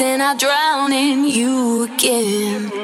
and I drown in you again.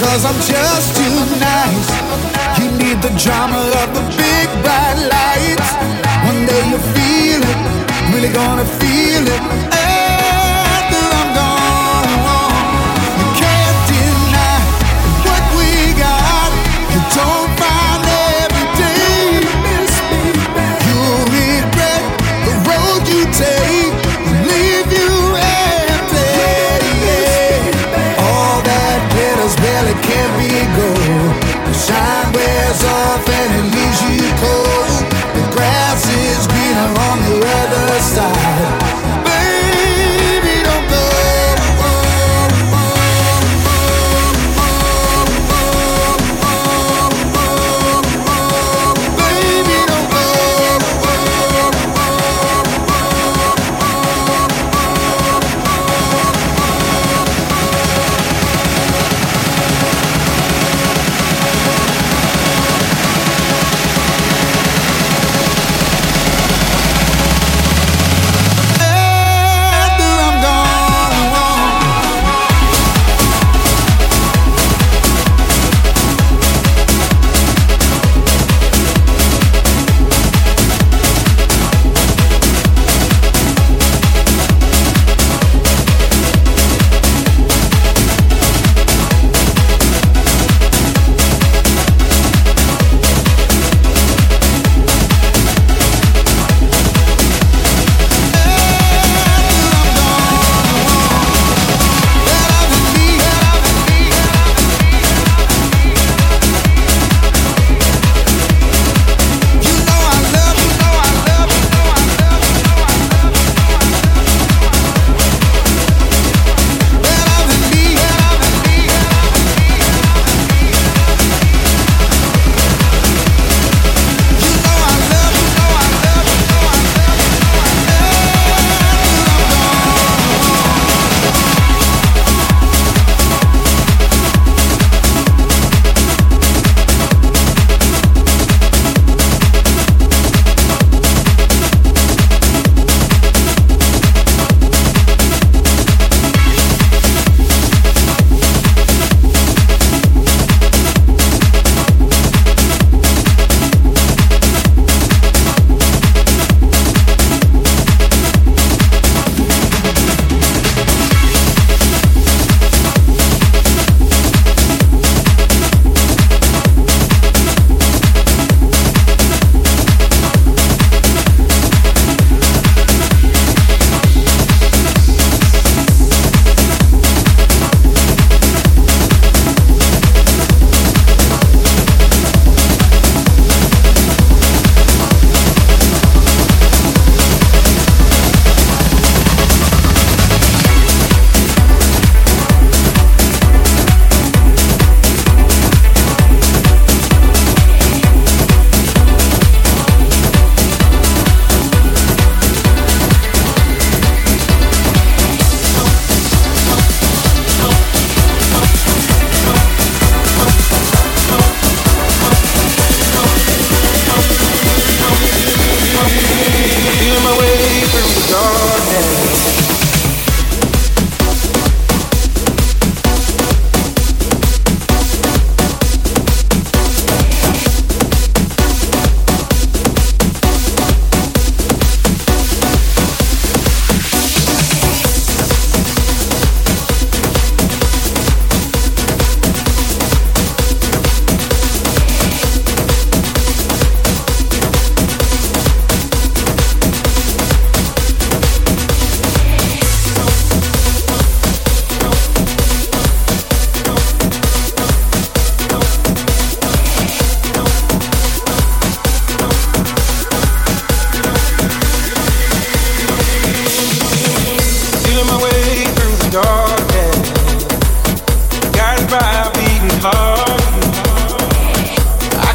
Cause I'm just too nice. You need the drama of the big bright lights. One day you feel it, really gonna feel it.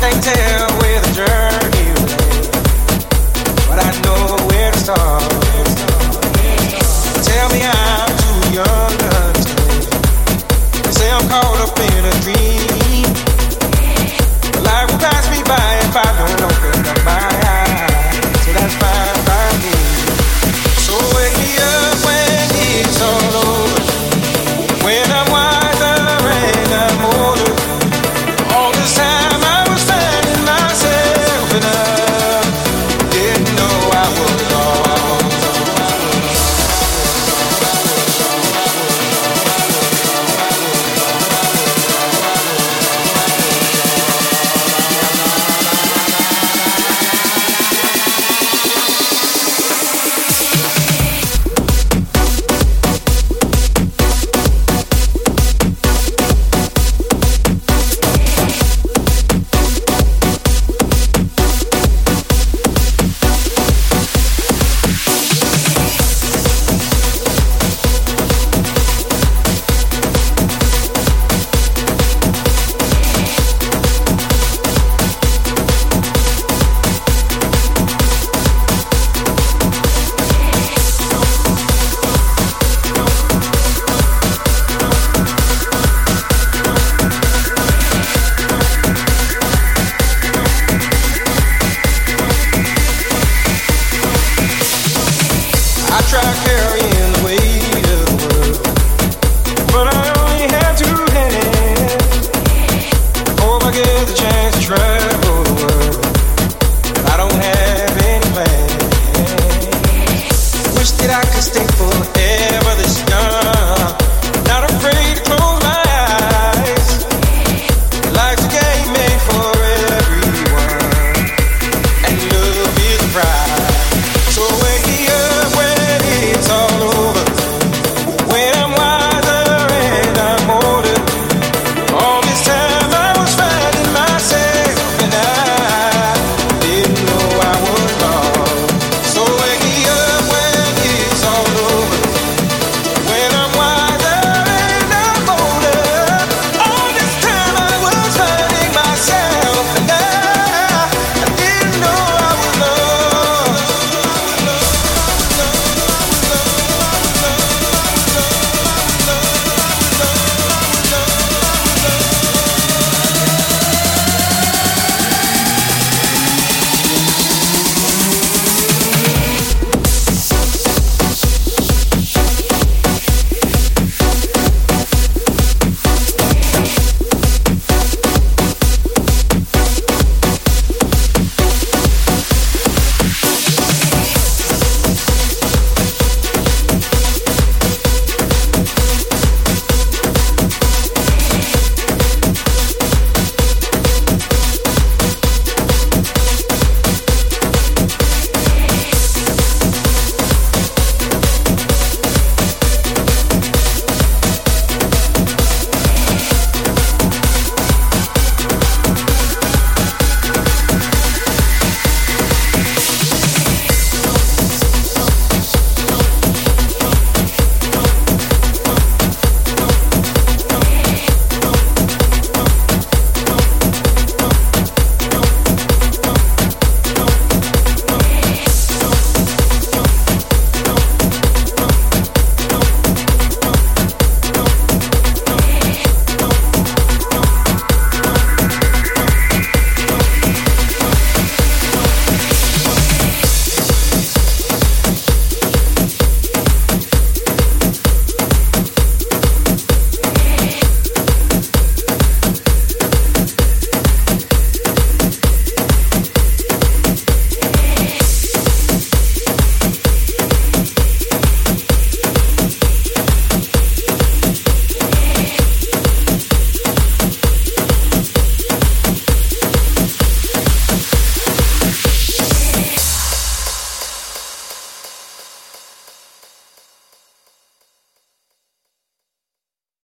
땡땡.